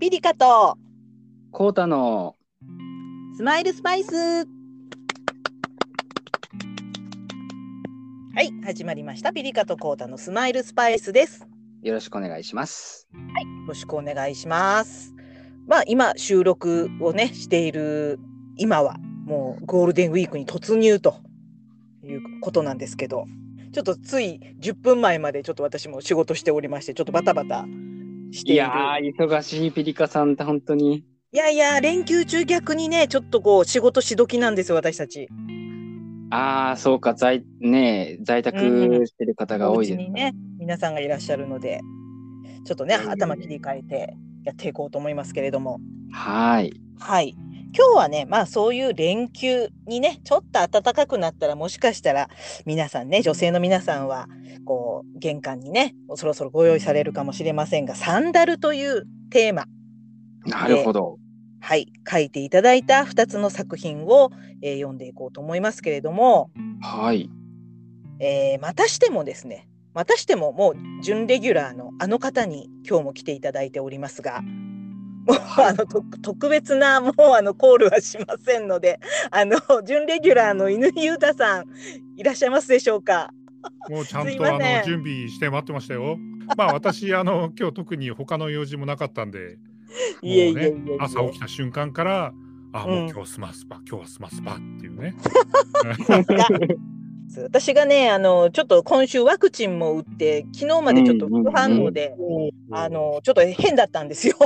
ピリカとコータのスマイルスパイス。はい始まりました。ピリカとコータのスマイルスパイスです。よろしくお願いします。よろしくお願いします。まあ今収録をねしている今はもうゴールデンウィークに突入ということなんですけどちょっとつい10分前までちょっと私も仕事しておりましてちょっとバタバタしている。いやー、忙しいピリカさんって本当に。いやいや連休中逆にねちょっとこう仕事しどきなんですよ私たち。ああ、そうか、在、ねえ在宅してる方がお多いです。家にね皆さんがいらっしゃるのでちょっとね頭切り替えてやっていこうと思いますけれども。はい。はい今日はねまあそういう連休にねちょっと暖かくなったらもしかしたら皆さんね女性の皆さんはこう玄関にねそろそろご用意されるかもしれませんがサンダルというテーマなるほど。はい書いていただいた2つの作品を、えー読んでいこうと思いますけれども、はい。えーまたしてもですねまたしてももう準レギュラーのあの方に今日も来ていただいておりますがもうあのと特別なもうあのコールはしませんのであの準レギュラーの犬井裕太さんいらっしゃいますでしょうか？もうちゃんとあの準備して待ってましたよ。まあ私あの 今日特に他の用事もなかったんで、いえい朝起きた瞬間からあうん。もう今日スマスパ、今日はスマスパっていうね。私がねあのちょっと今週ワクチンも打って昨日までちょっと副反応で、あのちょっと変だったんですよ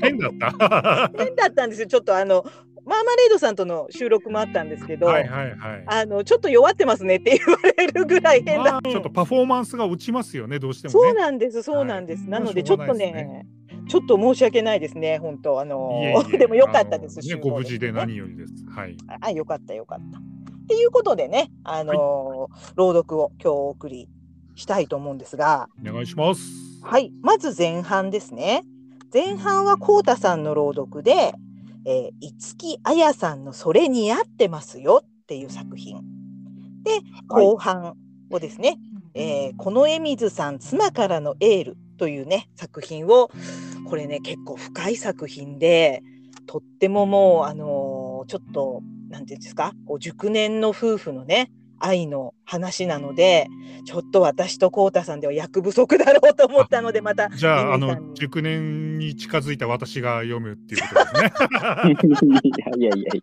変だった。変だったんですよちょっとあのマーマレードさんとの収録もあったんですけど、はいはいはい。あのちょっと弱ってますねって言われるぐらい変だまあ、ちょっとパフォーマンスが落ちますよねどうしてもそうね。なんです、そうなんです。はいなので、ちょっとしょうがないですね、ちょっと申し訳ないですね、本当、あの でも良かったです。ねご無事でね何よりです。はい。あ、よかった、よかった。っていうことでね、あの朗読を今日お送りしたいと思うんですが、お願いします。はい、まず前半ですね。前半はこうたさんの朗読で、えー、五木彩さんのそれに合ってますよっていう作品。で、はい後半をですね、えーこの江水さん妻からのエールというね作品をこれね結構深い作品でとってももうあのーちょっとなんていうんですか？こう熟年の夫婦のね愛の話なのでちょっと私とこうたさんでは役不足だろうと思ったのでまたじゃああの熟年に近づいた私が読むっていうことですね。いやいやいやい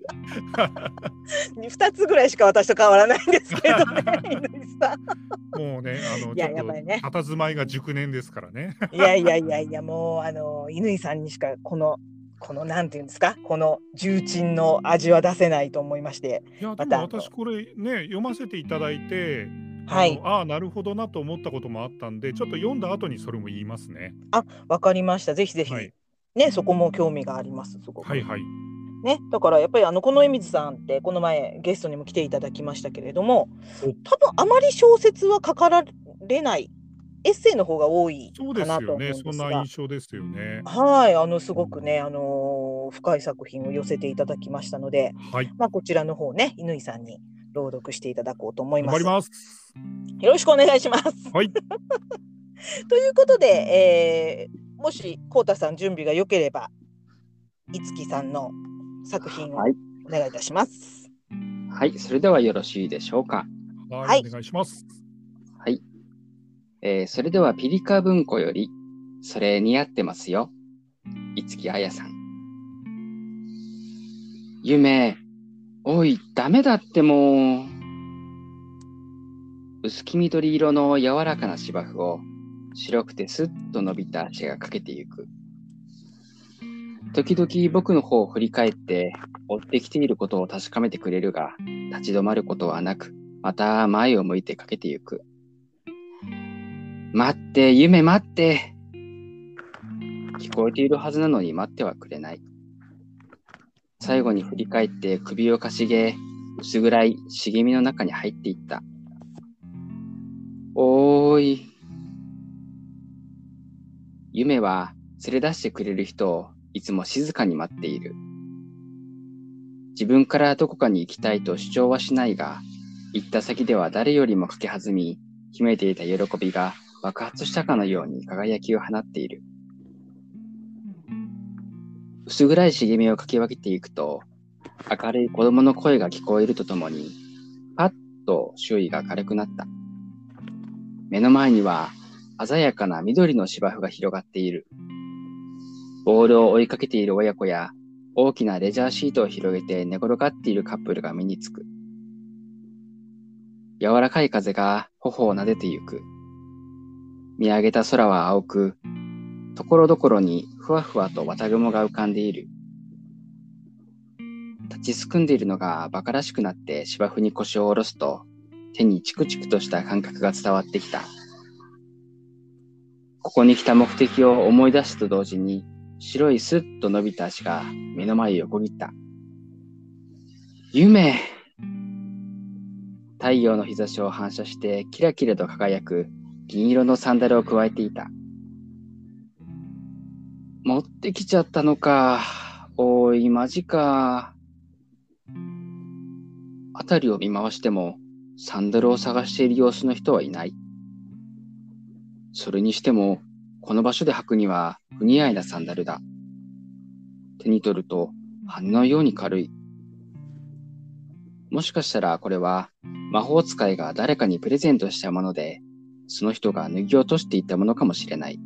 2つぐらいしか私と変わらないんですけどね乾さん。もうねあの いややばいねと佇まいが熟年ですからね。いやいやいやいやもうあの乾さんにしかこのこのなんていうんですか？この重鎮の味は出せないと思いまして。いやでも私これね読ませていただいて、はい。あのああなるほどなと思ったこともあったんでちょっと読んだ後にそれも言いますね。わかりました。ぜひぜひ、はい。ねそこも興味がありますすごく、はいはい。ねだからやっぱりあのこの江水さんってこの前ゲストにも来ていただきましたけれどもお。多分あまり小説は書かられないエッセイの方が多いそうでかなとすよね。思うんですがそんな印象ですよね。はいあのすごくねあのー深い作品を寄せていただきましたのではい。まあこちらの方ね乾さんに朗読していただこうと思います頑張ります。よろしくお願いします。はい。ということで、えーもしこうたさん準備が良ければ、いつきさんの作品をはいお願いいたします。や。はい、それではよろしいでしょうか。は、はいいお願いします。はい。えーそれではピリカ文庫より、それ似合ってますよ。五木彩さん。夢、おい、ダメだってもう。薄黄緑色の柔らかな芝生を白くてスッと伸びた足がかけてゆく。時々僕の方を振り返って追ってきていることを確かめてくれるが、立ち止まることはなく、また前を向いてかけてゆく。待って、夢待って。聞こえているはずなのに待ってはくれない。最後に振り返って首をかしげ、薄暗い茂みの中に入っていった。おーい。夢は連れ出してくれる人をいつも静かに待っている。自分からどこかに行きたいと主張はしないが、行った先では誰よりもかけ弾み、秘めていた喜びが爆発したかのように輝きを放っている。薄暗い茂みをかき分けていくと、明るい子供の声が聞こえるとともに、パッと周囲が明るくなった。目の前には鮮やかな緑の芝生が広がっている。ボールを追いかけている親子や大きなレジャーシートを広げて寝転がっているカップルが目につく。柔らかい風が頬を撫でてゆく。見上げた空は青く、ところどころにふわふわと綿雲が浮かんでいる。立ちすくんでいるのが馬鹿らしくなって芝生に腰を下ろすと、手にチクチクとした感覚が伝わってきた。ここに来た目的を思い出すと同時に、白いスッと伸びた足が目の前を横切った。夢太陽の日差しを反射してキラキラと輝く銀色のサンダルを加えていた。持ってきちゃったのか。おい、マジか。あたりを見回しても、サンダルを探している様子の人はいない。それにしても、この場所で履くには不似合いなサンダルだ。手に取ると羽のように軽い。もしかしたらこれは魔法使いが誰かにプレゼントしたもので、その人が脱ぎ落としていたものかもしれない。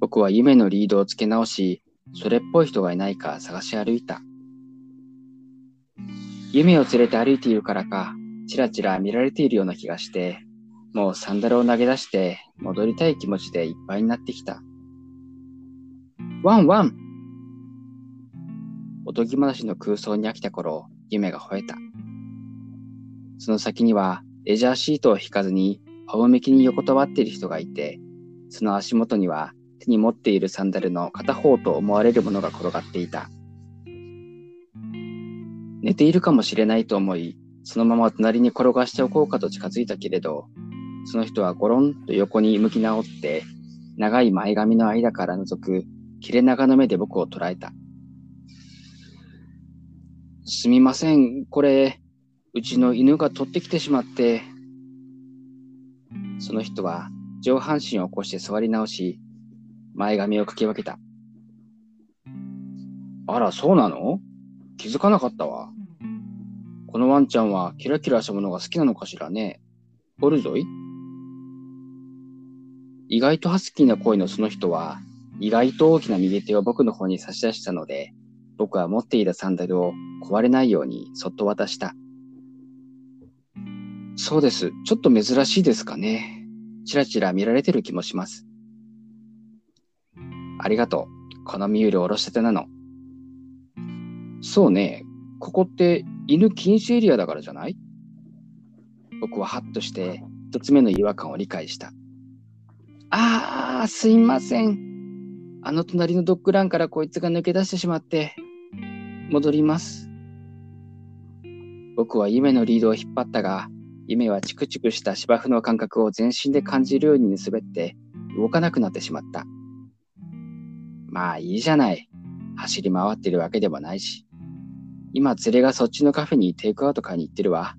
僕は夢のリードを付け直し、それっぽい人がいないか探し歩いた。夢を連れて歩いているからか、ちらちら見られているような気がして、もうサンダルを投げ出して戻りたい気持ちでいっぱいになってきた。ワンワンおとぎ話の空想に飽きた頃、夢が吠えた。その先には、レジャーシートを引かずに、仰向けに横たわっている人がいて、その足元には手に持っているサンダルの片方と思われるものが転がっていた。寝ているかもしれないと思い、そのまま隣に転がしておこうかと近づいたけれど、その人はゴロンと横に向き直って、長い前髪の間から覗く切れ長の目で僕を捉えた。すみません、これ、うちの犬が取ってきてしまって。その人は上半身を起こして座り直し、前髪をかき分けた。あら、そうなの？気づかなかったわ。このワンちゃんはキラキラしたものが好きなのかしらね。おるぞい意外とハスキーな声のその人は、意外と大きな右手を僕の方に差し出したので、僕は持っていたサンダルを壊れないようにそっと渡した。そうです。ちょっと珍しいですかね。ちらちら見られてる気もします。ありがとう。このミュールおろしたてなの。そうね。ここって犬禁止エリアだからじゃない？僕はハッとして一つ目の違和感を理解した。ああ、すいません。あの隣のドッグランからこいつが抜け出してしまって、戻ります。僕は夢のリードを引っ張ったが、夢はチクチクした芝生の感覚を全身で感じるように滑って動かなくなってしまった。まあいいじゃない。走り回ってるわけでもないし。今連れがそっちのカフェにテイクアウト買いに行ってるわ。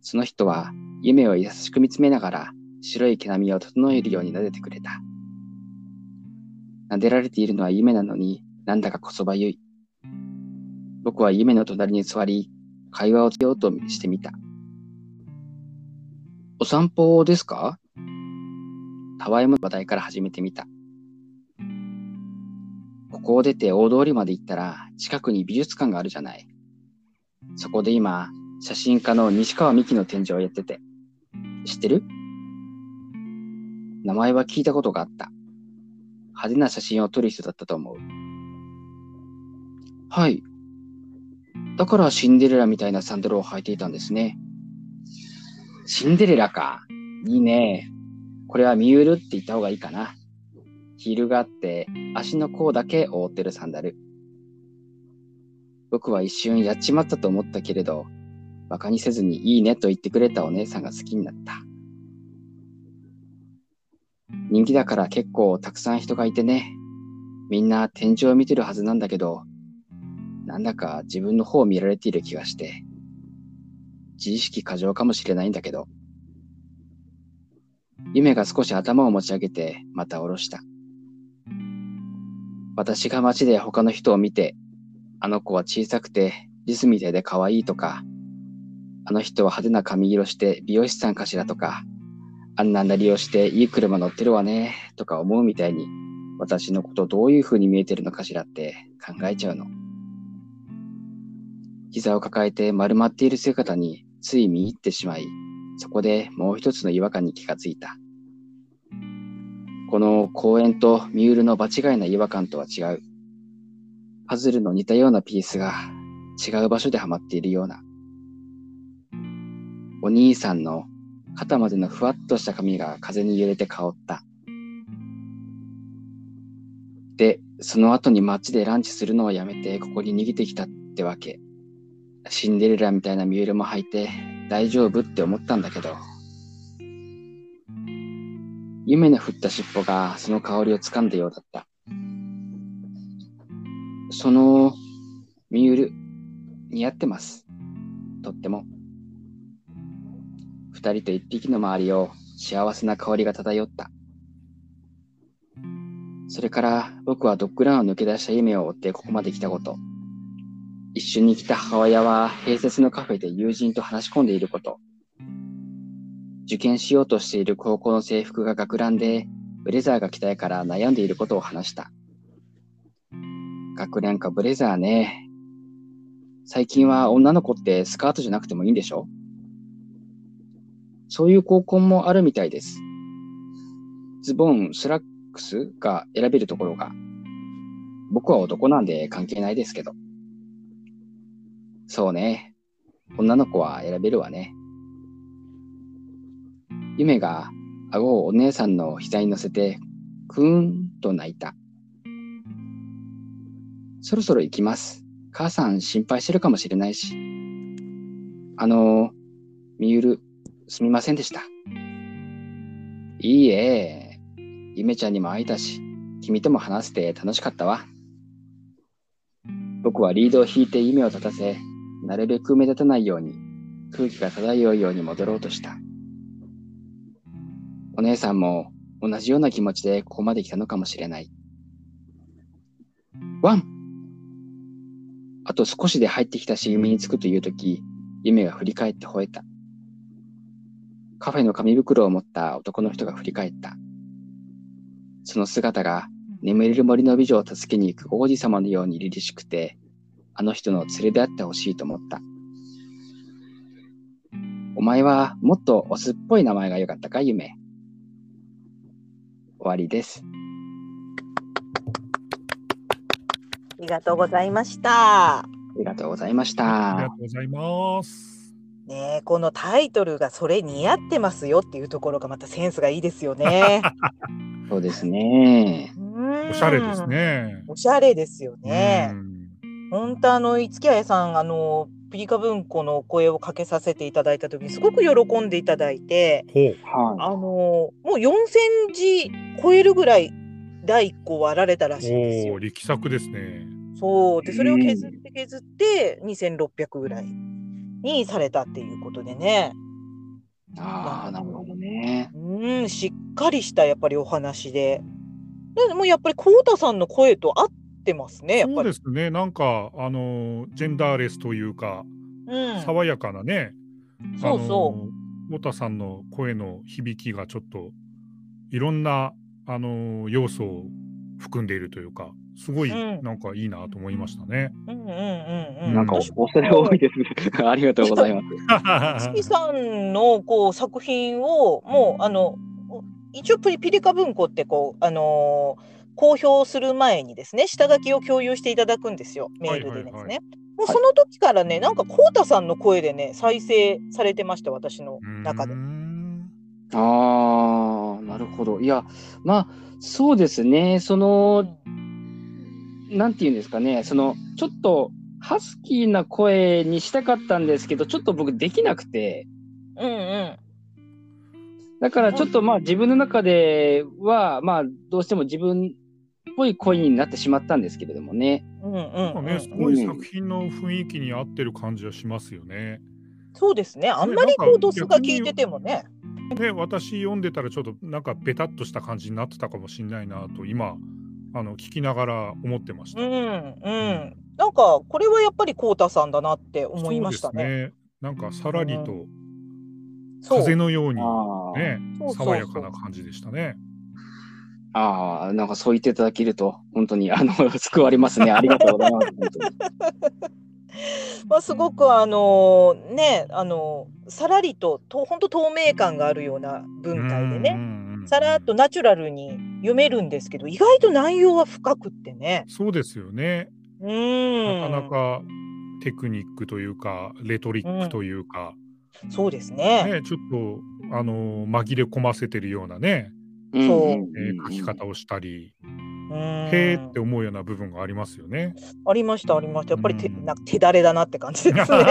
その人は夢を優しく見つめながら白い毛並みを整えるように撫でてくれた。撫でられているのは夢なのになんだかこそばゆい。僕は夢の隣に座り、会話をしようとしてみた。お散歩ですか？たわいも話題から始めてみた。ここを出て大通りまで行ったら近くに美術館があるじゃない。そこで今、写真家の西川美希の展示をやってて。知ってる？名前は聞いたことがあった。派手な写真を撮る人だったと思う。はい。だからシンデレラみたいなサンダルを履いていたんですね。シンデレラか。いいね。これはミュールって言った方がいいかな。ヒールがあって足の甲だけ覆ってるサンダル。僕は一瞬やっちまったと思ったけれど、馬鹿にせずにいいねと言ってくれたお姉さんが好きになった。人気だから結構たくさん人がいてね。みんな天井を見てるはずなんだけど、なんだか自分の方を見られている気がして、自意識過剰かもしれないんだけど。夢が少し頭を持ち上げてまた下ろした。私が街で他の人を見て、あの子は小さくてリスみたいで可愛いとか、あの人は派手な髪色して美容師さんかしらとか、あんななりをしていい車乗ってるわね、とか思うみたいに、私のことどういう風に見えてるのかしらって考えちゃうの。膝を抱えて丸まっている姿につい見入ってしまい、そこでもう一つの違和感に気がついた。この公園とミュールの場違いな違和感とは違う。パズルの似たようなピースが違う場所ではまっているような。お兄さんの肩までのふわっとした髪が風に揺れて香った。で、その後に街でランチするのをやめてここに逃げてきたってわけ。シンデレラみたいなミュールも履いて大丈夫って思ったんだけど。夢の振った尻尾がその香りをつかんだようだった。そのミュール似合ってます。とっても。二人と一匹の周りを幸せな香りが漂った。それから僕はドッグランを抜け出した夢を追ってここまで来たこと。一緒に来た母親は併設のカフェで友人と話し込んでいること。受験しようとしている高校の制服が学ランで、ブレザーが着たいから悩んでいることを話した。学ランかブレザーね。最近は女の子ってスカートじゃなくてもいいんでしょ？そういう高校もあるみたいです。ズボン、スラックスが選べるところが。僕は男なんで関係ないですけど。そうね。女の子は選べるわね。夢が顎をお姉さんの膝に乗せて、くーんと泣いた。そろそろ行きます。母さん心配してるかもしれないし。あの、みゆる、すみませんでした。いいえ、ゆめちゃんにも会えたし、君とも話せて楽しかったわ。僕はリードを引いて夢を立たせ、なるべく目立たないように、空気が漂うように戻ろうとした。お姉さんも同じような気持ちでここまで来たのかもしれない。ワンあと少しで入ってきたし、夢に着くというとき、夢が振り返って吠えた。カフェの紙袋を持った男の人が振り返った。その姿が眠れる森の美女を助けに行く王子様のように凛々しくて、あの人の連れであってほしいと思った。お前はもっとオスっぽい名前が良かったか、夢？終わりです。ありがとうございました。ありがとうございました。ありがとうございます。ねこのタイトルがそれ似合ってますよっていうところがまたセンスがいいですよね。そうですね。おしゃれですね。おしゃれですよね。本当あの五木彩さんあのピリカ文庫の声をかけさせていただいた時にすごく喜んでいただいて、あのもう4センチ超えるぐらい第1個割られたらしいんですよ。力作ですね。そうでそれを削って削って2600ぐらいにされたっていうことでね。ああなるほどね。うんしっかりしたやっぱりお話で。でもやっぱり浩太さんの声と合っってますね、そうですね、なんか、あのジェンダーレスというか、うん、爽やかなね、そうそう。太田さんの声の響きがちょっと、いろんな、あの要素を含んでいるというか、すごい、なんかいいなと思いましたね。うんうんうんうん。なんか、恐れ多いですね。ありがとうございます。月さんのこう作品を、もう、あの、一応ピリカ文庫ってこう、あのー公表する前にですね下書きを共有していただくんですよメールでですね。はいはいはい、もうその時からね、なんかこうたさんの声でね再生されてました私の中で。ああなるほど。いやまあそうですね。そのなんて言うんですかね。そのちょっとハスキーな声にしたかったんですけどちょっと僕できなくて。うんうん。だからちょっとまあ自分の中ではまあどうしても自分ぽい声になってしまったんですけれどもね。うんうん、ね、すごい作品の雰囲気に合ってる感じはしますよね。そうですね。あんまりこうドスが聞いててもね。ね、私読んでたらちょっとなんかベタっとした感じになってたかもしれないなと今あの聞きながら思ってました。うんうん。なんかこれはやっぱりコウタさんだなって思いましたね。そうですね。なんかさらりと風のようにね、爽やかな感じでしたね。ああ、なんかそう言っていただけると、本当に、あの、救われますね。ありがとうございます。まあすごくあのねあのさらりとと本当透明感があるような文体でね。うんうんうんさらっとナチュラルに読めるんですけど意外と内容は深くってね。そうですよね。うーんなかなかテクニックというか、レトリックというか、そうですね。ね、ちょっと、あの紛れ込ませてるようなね、そう。うんえうんー書き方をしたり、うーん。へーって思うような部分がありますよね。ありましたありました。やっぱり手,、うん。なんか手だれだなって感じですね。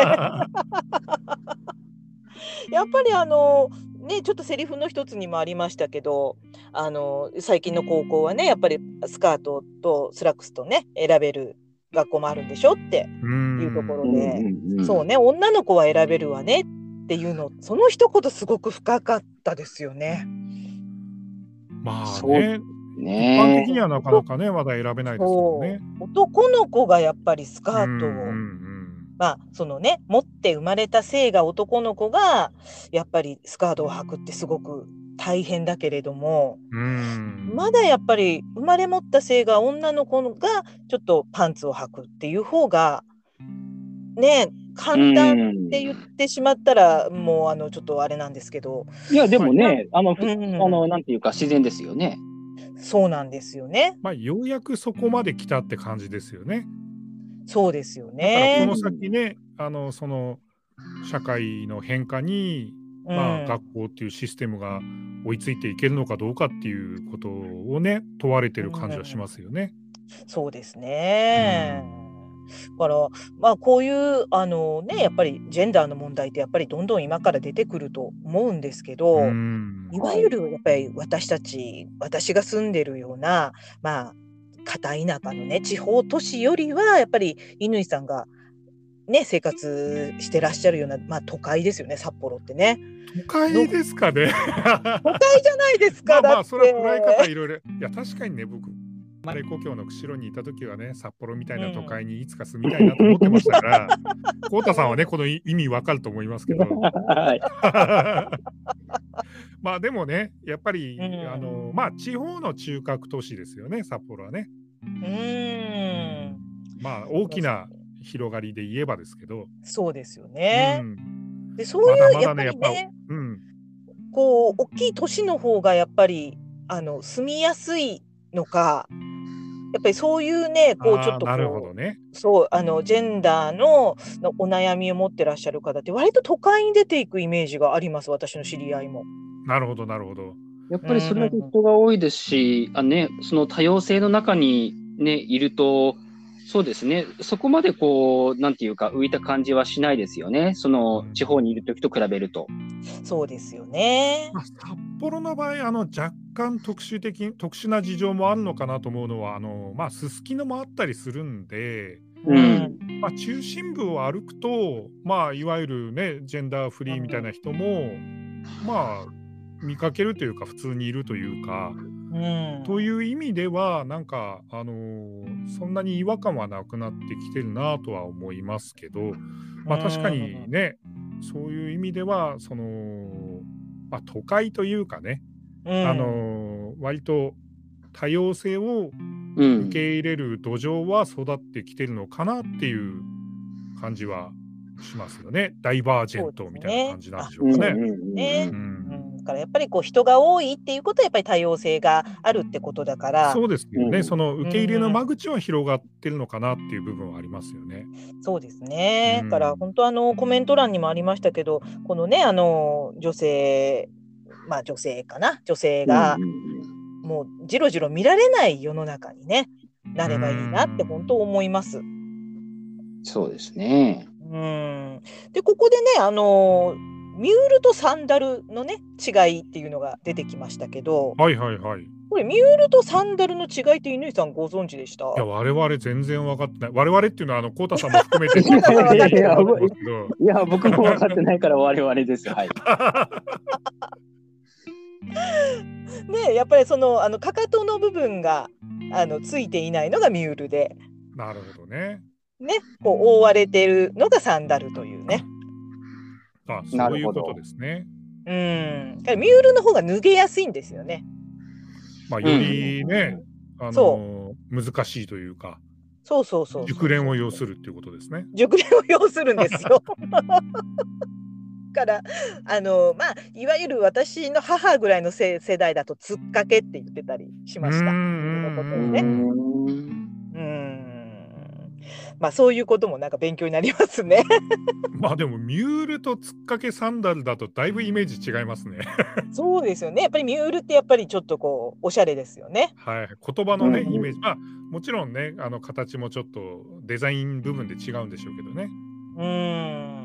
やっぱりあのねちょっとセリフの一つにもありましたけどあの最近の高校はねやっぱりスカートとスラックスとね選べる学校もあるんでしょってうんいうところうん。で、そうね女の子は選べるわねっていうのその一言すごく深かったですよね。まあそうね、一ね般的にはなかなかね、まだ選べないですよね。男の子がやっぱりスカートを、うんうんまあそのね持って生まれた性が男の子がやっぱりスカートを履くってすごく大変だけれども。うん。うんまだやっぱり生まれ持った性が女の子がちょっとパンツを履くっていう方がね簡単って言ってしまったらもうあのちょっとあれなんですけどいや、でもね、あの、うんあの、なんていうか、自然ですよね。そうなんですよねまあ、ようやくそこまで来たって感じですよね。そうですよだからこねの。先ね、あのその社会の変化に、まあ、うん学校っていうシステムが追いついていけるのかどうかっていうことをね問われてる感じはしますよね。そうですね。だからまあこういうあのねやっぱりジェンダーの問題ってやっぱりどんどん今から出てくると思うんですけど、うんいわゆるやっぱり私たち私が住んでるようなまあ片田舎のね地方都市よりはやっぱり乾さんがね生活してらっしゃるようなまあ都会ですよね札幌ってね都会ですかね。都会じゃないですか、まあまあそれは捉え方いろいろ。いや確かにね僕生まれ故郷の釧路にいた時はね札幌みたいな都会にいつか住みたいなと思ってましたから、浩太さんはねこの意味わかると思いますけど。はい。まあでもねやっぱり、うんあのまあ地方の中核都市ですよね札幌はね。うーんまあ大きな広がりで言えばですけど。そうですよね。うんでそういうやっぱりねうんこう大きい都市の方がやっぱりあの住みやすいのかやっぱりそういうねこうちょっとなるほこどね。うそうあのジェンダーののお悩みを持ってらっしゃる方って割と都会に出ていくイメージがあります私の知り合いも。なるほどなるほど。やっぱりそれだけ人が多いですし、あね、その多様性の中にね、いると、そうですね、そこまでこう、なんていうか、浮いた感じはしないですよね。その地方にいる時と比べると。そうですよね。まあ、札幌の場合あの若干特殊的特殊な事情もあるのかなと思うのはあのまあすすきのもあったりするんで。うんまあ、中心部を歩くと、まあ、いわゆるねジェンダーフリーみたいな人も、まあ見かけるというか普通にいるというか、うんという意味ではなんか、あのーそんなに違和感はなくなってきてるなとは思いますけど、まあ、確かにね、そういう意味ではその、まあ、都会というかね、うん。あのー割と多様性をうん。受け入れる土壌は育ってきてるのかなっていう感じはしますよね。ダイバージェントみたいな感じなんでしょううんかね。だからやっぱりこう人が多いっていうことはやっぱり多様性があるってことだから。そうですよね、うん。その受け入れの間口は広がってるのかなっていう部分はありますよね。そうですね。うん。だから本当あのコメント欄にもありましたけど、このねあの女性まあ女性かな女性がもうじろじろ見られない世の中にねなればいいなって本当思います。そうですね。うん。でここでねあのミュールとサンダルのね違いっていうのが出てきましたけど、はいはいはい。いこれミュールとサンダルの違いって乾さんご存知でした？や我々全然分かってない。我々っていうのはあのコウタさんも含めて いや、僕も分かってないから我々です。はい。ねやっぱりそのあのかかとの部分があのついていないのがミュールで、なるほどね。ね、こう覆われてるのがサンダルというね。あ、そういうことですね。うん。ミュールの方が脱げやすいんですよね。まあ、よりね、あの難しいというか、そうそうそうそう。熟練を要するっていうことですね。熟練を要するんですよ。からあのまあいわゆる私の母ぐらいの世世代だとつっかけって言ってたりしました。うん。まあそういうこともなんか勉強になりますね。まあでも、ミュールとつっかけサンダルだとだいぶイメージ違いますね。そうですよね。やっぱりミュールってやっぱりちょっとこうおしゃれですよね。はい。言葉のね、うんイメージ。まあ、もちろんね、あの形もちょっとデザイン部分で違うんでしょうけどね。うーん。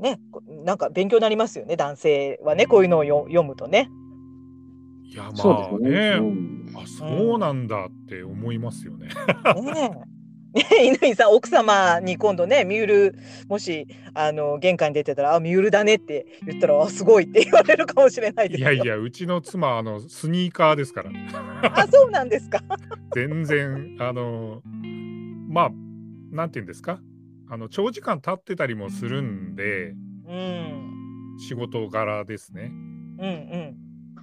ね、こなんか勉強になりますよね。男性はね、こういうのをよ読むとね。いや、まあね。ね、うんあ、そうなんだって思いますよね。ねえ。ねえ乾さん奥様に今度ねミュールもしあの玄関に出てたら「あミュールだね」って言ったら「あすごい」って言われるかもしれないですよ。いやいや、うちの妻、あの、スニーカーですから。あそうなんですか。全然、あの、まあ、なんていうんですか？あの、長時間立ってたりもするんで、うん仕事柄ですね。うんうん。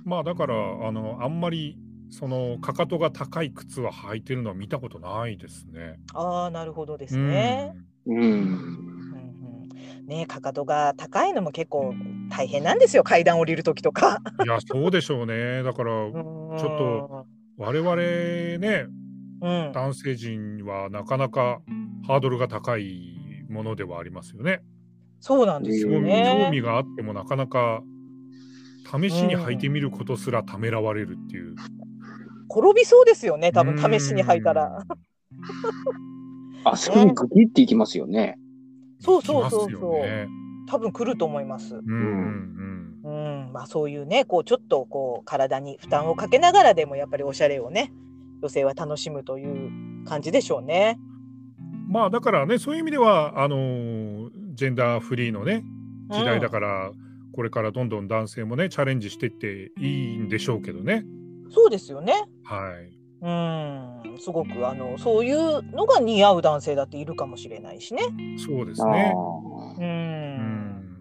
まあ、だから、あの、あんまり、その、かかとが高い靴は履いてるのは見たことないですね。ああなるほどですね。うん。うんうん、ねえかかとが高いのも結構大変なんですよ階段降りる時とか。うん。いや、そうでしょうね。だから、ちょちょっと我々ね、うん、男性陣はなかなかハードルが高いものではありますよね。そうなんですよ興味興ね。味があってもなかなか試しに履いてみることすらためらわれるっていう。転びそうですよね多分試しに履いたら。うん。あそこにグキっていきますよね。そうそうそうそうね多分来ると思います。うんうんうん、まあそういうね、こうちょっとこう体に負担をかけながらでもやっぱりおしゃれをね、女性は楽しむという感じでしょうね。うん。まあだからねそういう意味ではあのージェンダーフリーのね時代だから、これからどんどん男性もねチャレンジしていっていいんでしょうけどね。そうですよね。はい。うん、すごくあのそういうのが似合う男性だっているかもしれないしね。そうですあね。う、うんん。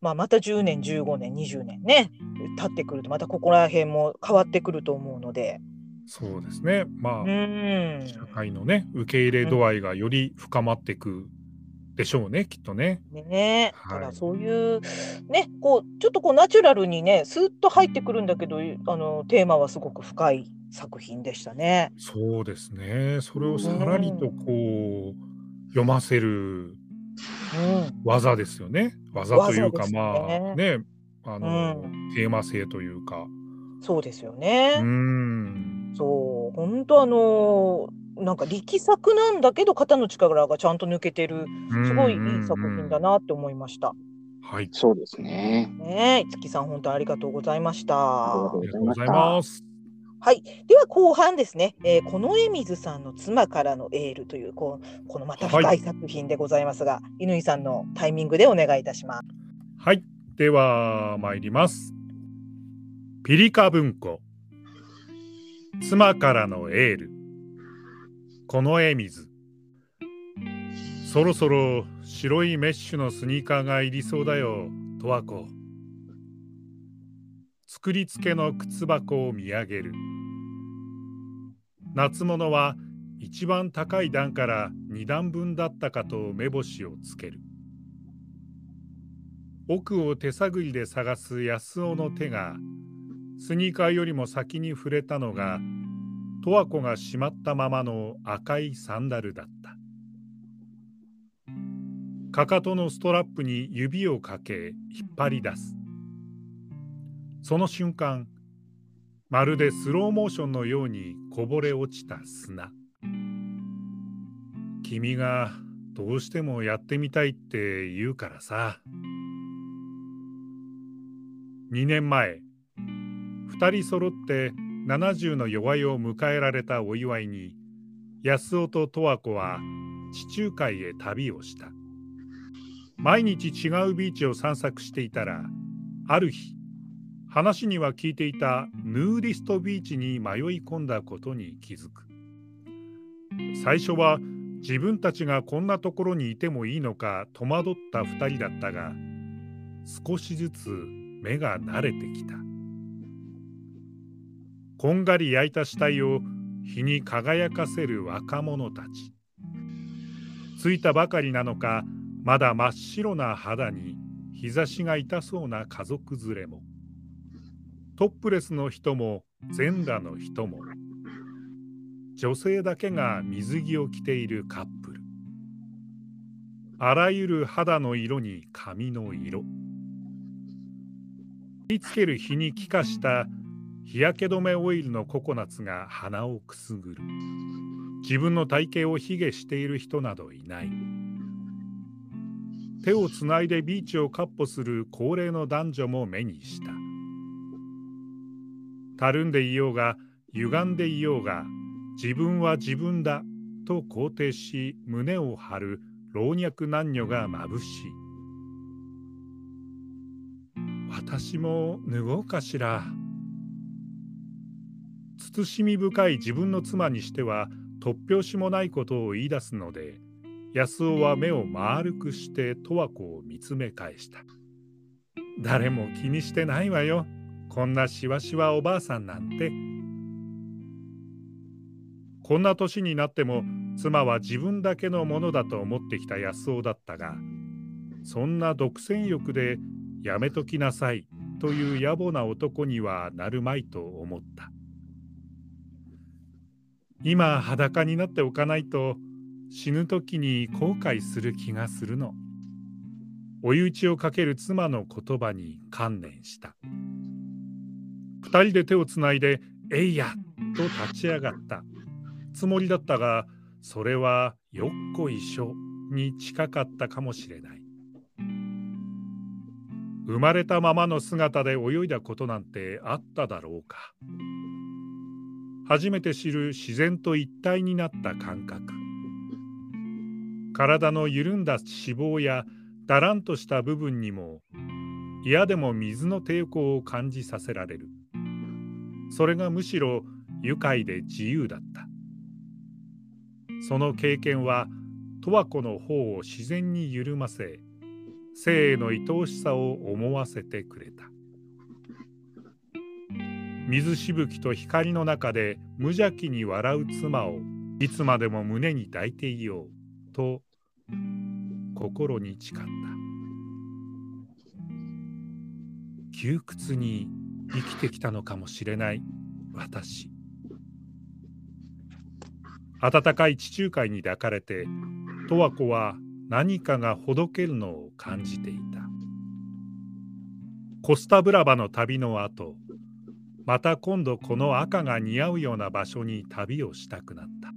まあまた10年、15年、20年ね、経ってくるとまたここら辺も変わってくると思うので。そうですね。まあ、うん、社会のね受け入れ度合いがより深まっていくでしょうね、きっとね。ねだはいからそういうねこうちょっとこうナチュラルにねスーッと入ってくるんだけどあのテーマはすごく深い作品でしたね。そうですね。それをさらりとこう読ませるうん、技ですよね。技というか、ねまあね、あの、うテーマ性というか。そうですようね。ん。そう本当あのなんか力作なんだけど肩の力がちゃんと抜けてるすごいいい作品だな。なって思いました。はい。そうですね。ねえ、いつきさん本当ありがとうございました。あありがとうございます。はい、では後半ですね、えー、この江水さんの妻からのエールというこうこのまた深い作品でございますが、乾さんのタイミングでお願いいたします。はい。では、参ります。ピリカ文庫。妻からのエール。この絵水。そろそろ白いメッシュのスニーカーがいりそうだよ、とわこ。作り付けの靴箱を見上げる。夏物は一番高い段から二段分だったかと目星をつける。奥を手探りで探す安尾の手がスニーカーよりも先に触れたのが十和子がしまったままの赤いサンダルだった。かかとのストラップに指をかけ引っ張り出す。その瞬間まるでスローモーションのようにこぼれ落ちた砂。君がどうしてもやってみたいって言うからさ。2年前2人揃って70の弱いを迎えられたお祝いに安尾と十和子は地中海へ旅をした。毎日違うビーチを散策していたらある日話には聞いていたヌーディストビーチに迷い込んだことに気づく。最初は自分たちがこんなところにいてもいいのか戸惑った2人だったが少しずつ目が慣れてきた。こんがり焼いた死体を日に輝かせる若者たち。着いたばかりなのかまだ真っ白な肌に日差しが痛そうな家族連れも。トップレスの人も全裸の人も。女性だけが水着を着ているカップル。あらゆる肌の色に髪の色。貼り付ける日に気化した日焼け止めオイルのココナッツが鼻をくすぐる。自分の体型を卑下している人などいない。手をつないでビーチを闊歩する高齢の男女も目にした。たるんでいようが歪んでいようが自分は自分だと肯定し胸を張る老若男女がまぶしい。私も脱ごうかしら。慎み深い自分の妻にしては突拍子もないことを言い出すので安尾は目を丸くして十和子を見つめ返した。誰も気にしてないわよ。こんなしわしわおばあさんなんて。こんな年になっても妻は自分だけのものだと思ってきた安尾だったがそんな独占欲でやめときなさいという野暮な男にはなるまいと思った。今裸になっておかないと死ぬ時に後悔する気がするの。追い打ちをかける妻の言葉に観念した。二人で手をつないで「えいや!」と立ち上がったつもりだったがそれはよっこいしょに近かったかもしれない生まれたままの姿で泳いだことなんてあっただろうか初めて知る自然と一体になった感覚。体の緩んだ脂肪やだらんとした部分にも嫌でも水の抵抗を感じさせられる。それがむしろ愉快で自由だった。その経験は十和子の方を自然に緩ませ生への愛おしさを思わせてくれた。水しぶきと光の中で無邪気に笑う妻をいつまでも胸に抱いていようと心に誓った。窮屈に生きてきたのかもしれない私。温かい地中海に抱かれて十和子は何かがほどけるのを感じていた。コスタブラバの旅の後また今度この赤が似合うような場所に旅をしたくなった。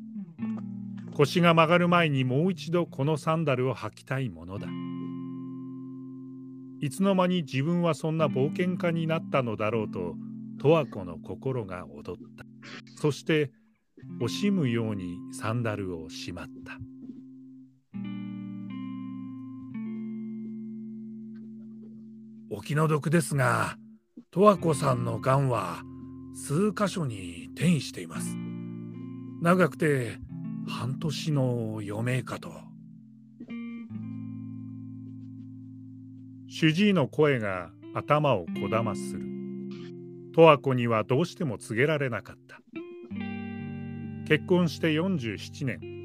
腰が曲がる前にもう一度このサンダルを履きたいものだ。いつの間に自分はそんな冒険家になったのだろうと十和子の心が躍った。そして惜しむようにサンダルをしまった。お気の毒ですが十和子さんのがんは数箇所に転移しています。長くて半年の余命かと。主治医の声が頭をこだまする。十和子にはどうしても告げられなかった。結婚して47年。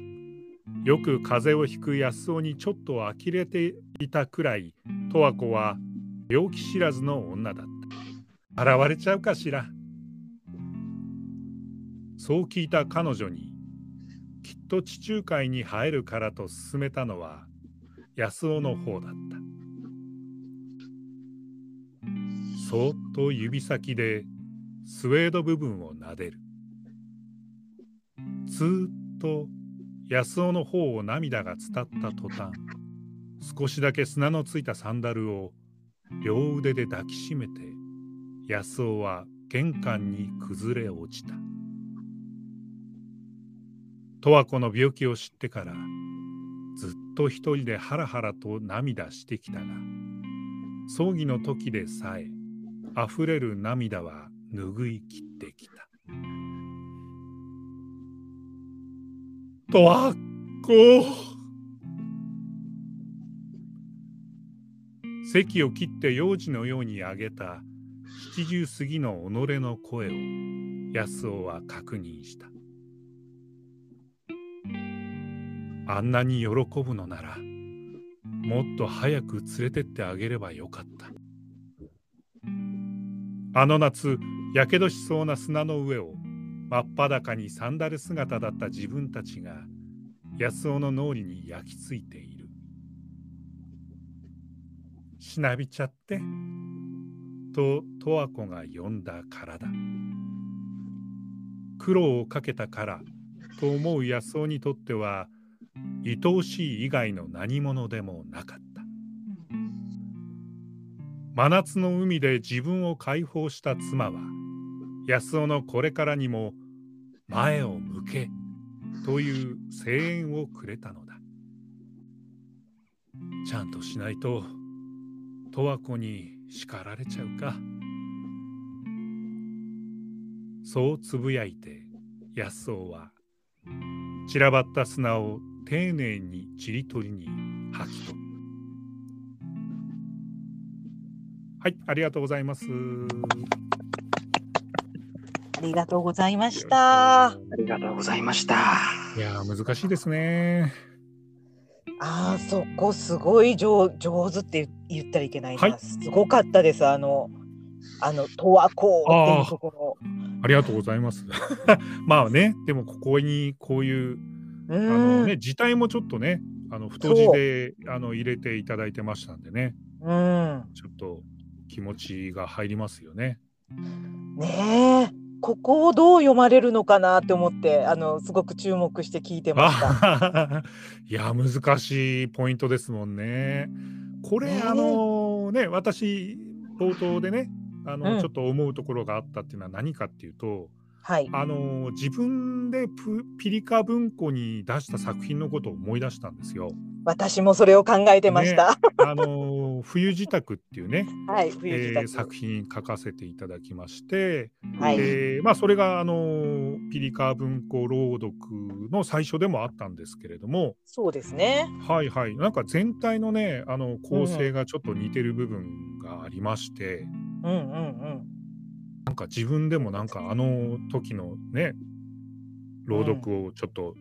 よく風邪をひく安尾にちょっと呆れていたくらい十和子は病気知らずの女だった。現れちゃうかしら。そう聞いた彼女に、きっと地中海に生えるからと勧めたのは安尾の方だった。そーっと指先でスウェード部分を撫でる。ずっと安尾の方を涙が伝った途端、少しだけ砂のついたサンダルを両腕で抱きしめて安尾は玄関に崩れ落ちた十和子の病気を知ってからずっと一人でハラハラと涙してきたが葬儀の時でさえ溢れる涙は拭い切ってきた。とわっこ席を切って幼児のように上げた七十過ぎの己の声を安尾は確認した。あんなに喜ぶのならもっと早く連れてってあげればよかった。あの夏やけどしそうな砂の上を真っ裸にサンダル姿だった自分たちが安尾の脳裏に焼き付いている。しなびちゃってと十和子が呼んだからだ。苦労をかけたからと思う安尾にとっては愛おしい以外の何者でもなかった。真夏の海で自分を解放した妻は安尾のこれからにも前を向けという声援をくれたのだ。ちゃんとしないと十和子に叱られちゃうかそうつぶやいて安尾は散らばった砂を丁寧にちりとりに吐き取るはいありがとうございますありがとうございました。ありがとうございました。いやー難しいですねああ、そこすごい上上手って言言ったらいけないな。はいすごかったです。あの、あの、とわこうっていうところ。ありがとうございます まあねでもここにこういううあのん、ね字体もちょっとねあの太字であの入れていただいてましたんでねうん。ちょっと気持ちが入りますよね。ねえ。ここをどう読まれるのかなって思って、あの、すごく注目して聞いてました。あ いや難しいポイントですもんね。これ、あのね私冒頭でねあの、うんちょっと思うところがあったっていうのは何かっていうとはい。あの自分でプピリカ文庫に出した作品のことを思い出したんですよ。私もそれを考えてました。あの冬支度っていうね、はい。冬支度えー作品書かせていただきまして、はい。えーまあ、それがあのピリカ文庫朗読の最初でもあったんですけれどもそうですね。はいはいなんか全体のねあの構成がちょっと似てる部分がありまして、うんうんうん。なんか自分でもなんかあの時のね朗読をちょっと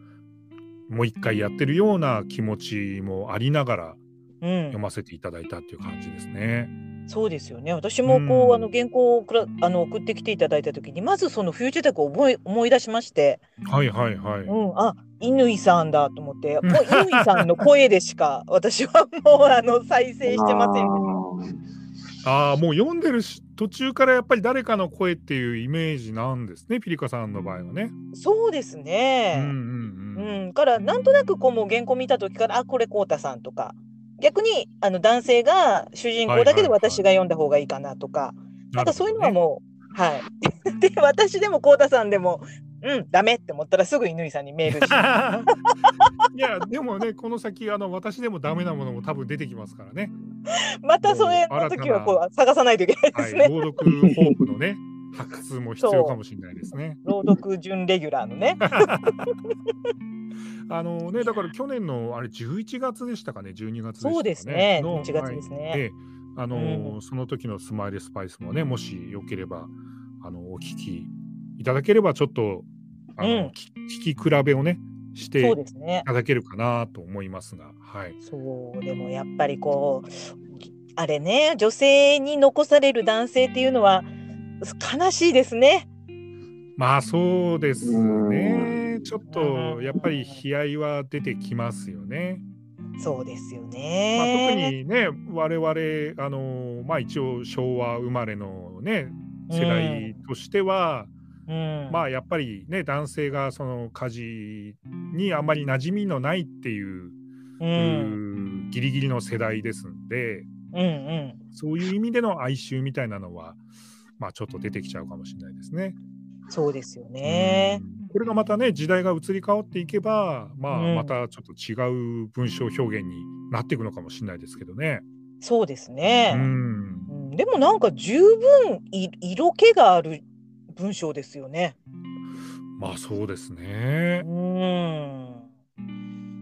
もう一回やってるような気持ちもありながらうん読。ませていただいたっていう感じですね。そうですよね。私もこう、うんあの原稿をくらあの送ってきていただいたときに、まずその冬支度を思い思い出しまして、はいはいはい。うん、あ、乾さんだと思って、乾さんの声でしか 私はもうあの再生してませんでああもう読んでるし途中からやっぱり誰かの声っていうイメージなんですねピリカさんの場合はね。そうですうんうね。んううん。ん、からなんとなくこうもう原稿見た時から、あ、これこうたさんとか。逆にあの男性が主人公だけではいはいはい私が読んだ方がいいかなとか、なんかそういうのはう。もう、はい。で、私でもこうたさんでも、うん、ダメって思ったらすぐ乾さんにメールし いやでもねこの先あの私でもダメなものも多分出てきますからね。またそれの時はこう探さないといけないはい、ですね。朗読ホープのね発掘も必要かもしれないですね。朗読準レギュラーのね。あのねだから去年のあれ11月でしたかね12月でしたかね。そうですね。の1月ですね。はいええあのーうんその時のスマイルスパイスもねもしよければあのお聞きいただければちょっとあの、うんき聞き比べをねしてい。ただけるかなと思いますが、はい。そう、でもやっぱりこう、あれね、女性に残される男性っていうのは悲しいですね。まあそうですね。ちょっとうんやっぱり悲哀は出てきますよね。そうですよまあ、特ね。にね我々あのまあ一応昭和生まれのね世代としては、うん、まあやっぱりね男性がその家事にあんまり馴染みのないっていう、うん、ギリギリの世代ですんでうん、うん。そういう意味での哀愁みたいなのはまあちょっと出てきちゃうかもしれないですね。そうですよね。うんこれがまたね時代が移り変わっていけばまあうんまたちょっと違う文章表現になっていくのかもしれないですけどね。そうですうね。んうんん、でもなんか十分い色気がある文章ですよね。まあそうですねう。ん。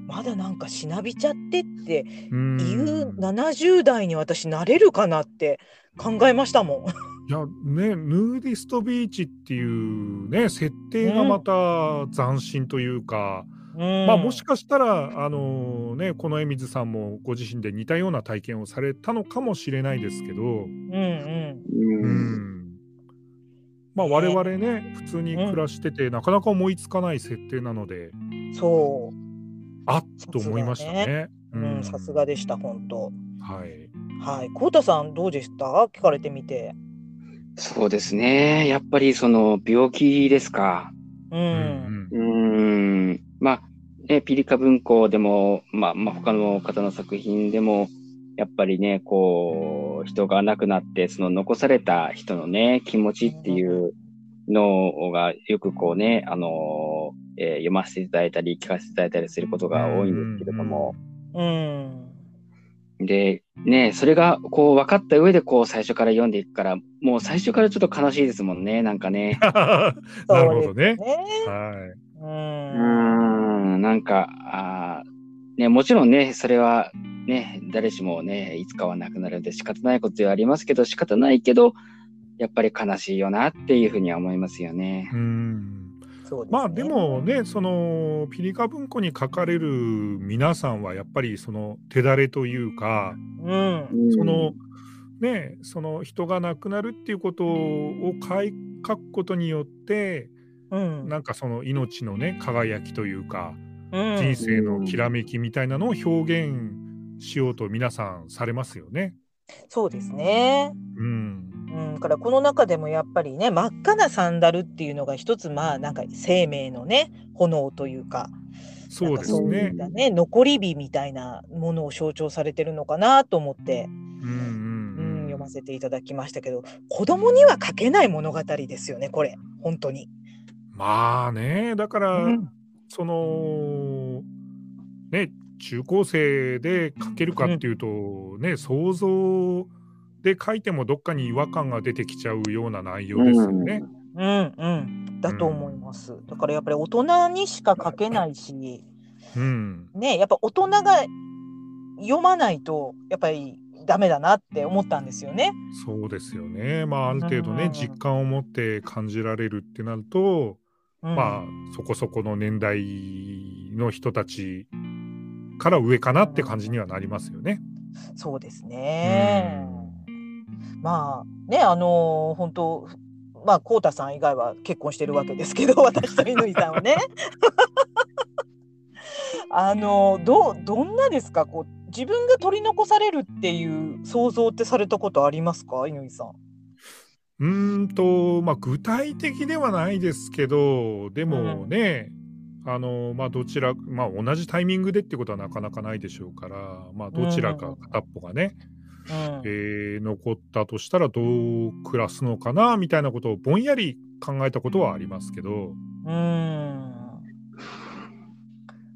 まだなんかしなびちゃってってうんいう70代に私なれるかなって考えましたもいやねヌーディストビーチっていうね設定がまた斬新というか、ん。うんまあもしかしたらあのねこの江水さんもご自身で似たような体験をされたのかもしれないですけど、うんうん。う。うんん、まあ我々ね普通に暮らしてて、なかなか思いつかない設定なのでそう。あっと思いましたね。うん、さすがでした、本当。はい。はい、こうたさんどうでした？聞かれてみて。そうですね。やっぱりその病気ですか。う。うんんうーん。まあ、ね、ピリカ文庫でも、まあ、まあ、他の方の作品でも、やっぱりね、こう、人が亡くなって、その残された人のね、気持ちっていうのが、よくこうね、あの、えー読ませていただいたり、聞かせていただいたりすることが多いんですけれども、うん。で、ね、それがこう分かった上でこう最初から読んでいくから、もう最初からちょっと悲しいですもんね、なんかね。なるほどね。はい。うん。ん、なんか、あーね、もちろんね、それはね、誰しもね、いつかはなくなるんで仕方ないことではありますけど、仕方ないけど、やっぱり悲しいよなっていうふうには思いますよね。うん。そうですねまあでもね、そのピリカ文庫に書かれる皆さんはやっぱりその手だれというか、うん。そのね、その人が亡くなるっていうことを書い書くことによって、うん。なんかその命のね輝きというか、うん人生のきらめきみたいなのを表現しようと皆さんされますよね。そうですね。うん。うん、だからこの中でもやっぱりね真っ赤なサンダルっていうのが一つまあなんか生命のね炎というかそうですねね残り火みたいなものを象徴されてるのかなと思って、うんうんうん、うん読ませていただきましたけど子供には書けない物語ですよねこれ本当に。まあね、だから、うんそのね中高生で書けるかっていうと、ね想像で書いてもどっかに違和感が出てきちゃうような内容ですよね。うんうん、だと思います。だからやっぱり大人にしか書けないし、うん、ね、やっぱ大人が読まないとやっぱりダメだなって思ったんですよね。そうですよね。まあある程度ね、うん実感を持って感じられるってなると、うん、まあそこそこの年代の人たちから上かなって感じにはなりますよね。そうですね。まあねあのー本当まあこうたさん以外は結婚してるわけですけど 私と乾さんはね。あのーどうどんなですか？こう自分が取り残されるっていう想像ってされたことありますか？乾さん。うーんとまあ具体的ではないですけどでもね、あのまあどちらまあ同じタイミングでってことはなかなかないでしょうからまあどちらか片っぽがね、うん。えー残ったとしたらどう暮らすのかなみたいなことをぼんやり考えたことはありますけど、うーん。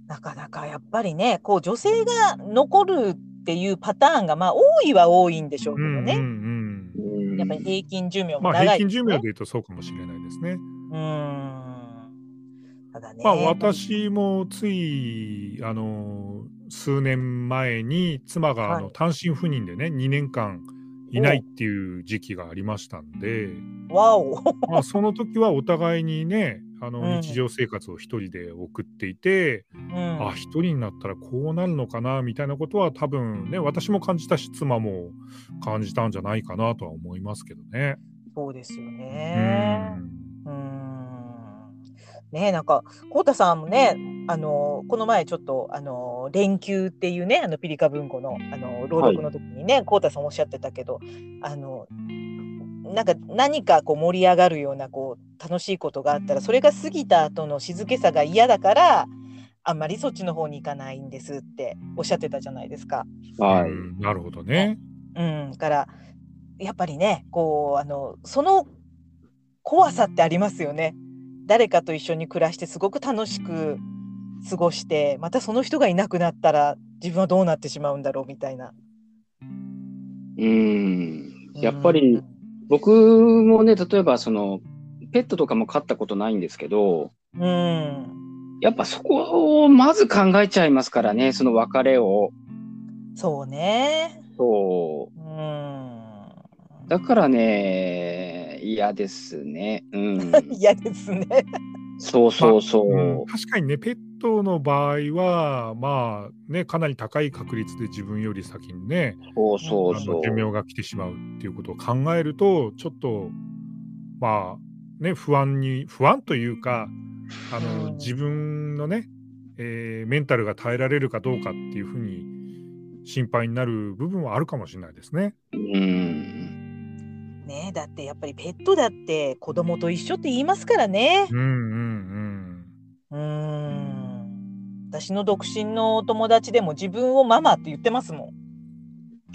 なかなかやっぱりねこう女性が残るっていうパターンがまあ多いは多いんでしょうけどね、うんうんうん。うんやっぱり平均寿命もまあ長い平均寿命ねで言うとそうかもしれないですね。うーんね、まあ私もついあの数年前に妻があのはい。単身赴任でね2年間いないっていう時期がありましたんで、わお。まあ、その時はお互いにねあのうん。日常生活を一人で送っていて、うん。あ一人になったらこうなるのかなみたいなことは多分ね私も感じたし妻も感じたんじゃないかなとは思いますけどね。そうですようね。ん。うーんねなんかこうたさんもねあのこの前ちょっとあの連休っていうねあのピリカ文庫のあの朗読の時にねこうたさんおっしゃってたけどあのなんか何かこう盛り上がるようなこう楽しいことがあったらそれが過ぎた後の静けさが嫌だからあんまりそっちの方に行かないんですっておっしゃってたじゃないですか。はい。うんなるほどね。うん、だからやっぱりねこうあのその怖さってありますよね。誰かと一緒に暮らしてすごく楽しく過ごしてまたその人がいなくなったら自分はどうなってしまうんだろうみたいな。うん。やっぱり僕もね、例えばその、ペットとかも飼ったことないんですけど、うん。やっぱそこをまず考えちゃいますからね、その別れを。そうね。そう。うん。だからね、嫌ですね。うん。嫌ですね。そうそうそう。うん確かにね、ペットの場合は、まあね、かなり高い確率で自分より先にね、そうそうあそう。の寿命が来てしまうっていうことを考えると、ちょっと、まあね、不安に、不安というか、あの、うん自分のね、えーメンタルが耐えられるかどうかっていうふうに心配になる部分はあるかもしれないですね。うん。ねだってやっぱりペットだって子供と一緒って言いますからね。うんうんうん。私の独身のお友達でも自分をママって言ってますもん。うん。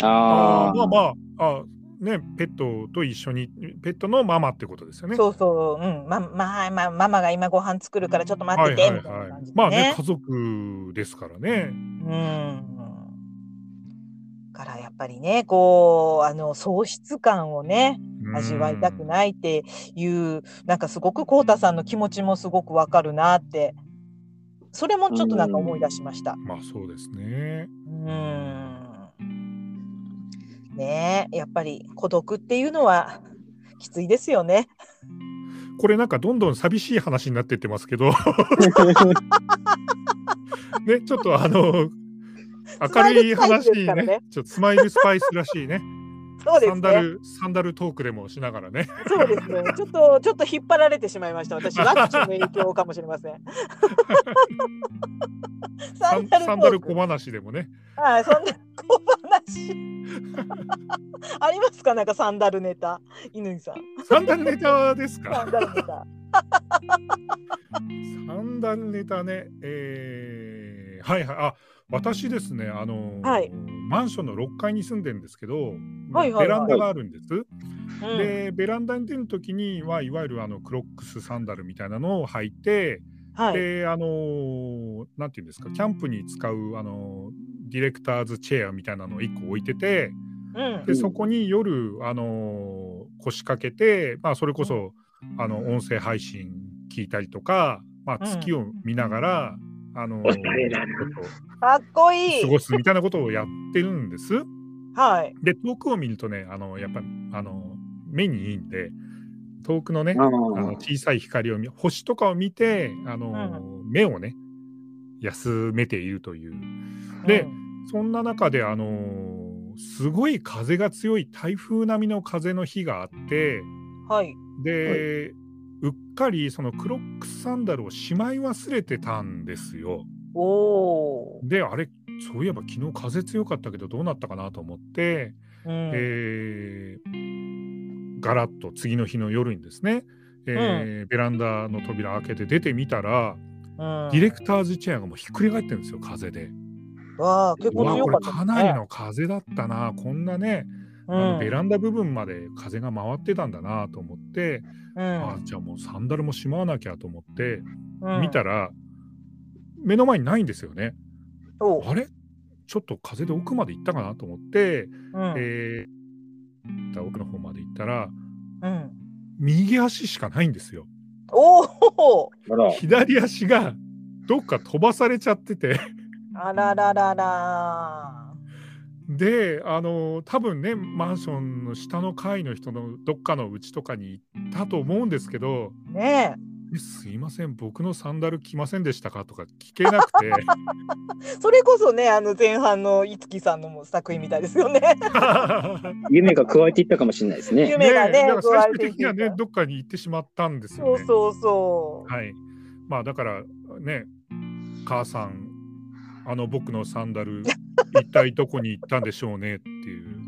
ああ。まあまあ、あね、ペットと一緒に、ペットのママってことですよね。そうそう、うん、ま、まあ、まあ、ママが今ご飯作るからちょっと待ってて、みたいな感じでまあねね。家族ですからね。うん。からやっぱりね、こう、あの、喪失感をね、味わいたくい。ないっていう、なんかすごくこうたさんの気持ちもすごくわかるなって、それもちょっとなんか思い出しました。まあそうですね。うん。ねえ、やっぱり孤独っていうのはきついですよね。これなんかどんどん寂しい話になってってますけど、ね、ちょっとあの、明るい話ねね、ちょっとスマイルスパイスらしいね、そうですね。サンダル、サンダルトークでもしながらね。そうですね。ちょっと、ちょっと引っ張られてしまいました。私、ワクチンの影響かもしれません。サンサンダル小話でもね。はい、そんな小話。ありますか？なんかサンダルネタ。乾さん。サンダルネタですサかンダルネタ。サンダルネタね。えー、はいはい。あ、私ですね、あのーはいマンションの6階に住んでるんですけど、はいはいベランダがあるんです。うんで、ベランダに出るときには、いわゆるあのクロックスサンダルみたいなのを履いて、はい。で、あのーなんていうんですか、キャンプに使う、あのーディレクターズチェアみたいなのを1個置いてて、うんで、そこに夜、あのー腰掛けて、まあ、それこそ、あの、音声配信聞いたりとか、まあ、うん月を見ながら、あのーおしゃれだなちょっかっこいいと過。ごすみたいなことをやってるんです。はい。で、遠くを見るとね、あの、やっぱ、あの、目にいいんで、遠くのね、ああのー小さい光を見星とかを見てあの、目をね休めているというでうんそんな中であのすごい風が強い台風並みの風の日があってはい。で、うっかりそのクロックスサンダルをしまい忘れてたんですよ。であれそういえば昨日風強かったけどどうなったかなと思って、ー。うんえーガラッと次の日の夜にですね、えーベランダの扉開けて出てみたら、うんディレクターズチェアがもうひっくり返ってるんですよ風で。わあ、結構強かったね。かなりの風だったなこんなね、あのベランダ部分まで風が回ってたんだなと思って、うん。あじゃあもうサンダルもしまわなきゃと思って、うん。見たら目の前にないんですよね。あれ？ちょっと風で奥まで行ったかなと思って、うん。えー奥の方まで行ったらうん。右足しかないんですよ。左足がどっか飛ばされちゃってて。あららららであの多分ねマンションの下の階の人のどっかのうちとかに行ったと思うんですけどねえすいません僕のサンダル着ませんでしたか？とか聞けなくてえ それこそねあの前半の五木さんの作品みたいですよね 夢が加えていったかもしれないですね。夢がねだから最終的にはねどっかに行ってしまったんですよね。そうそうそうはい。まあだからね、母さん、あの僕のサンダル、一体どこに行ったんでしょうねっていう。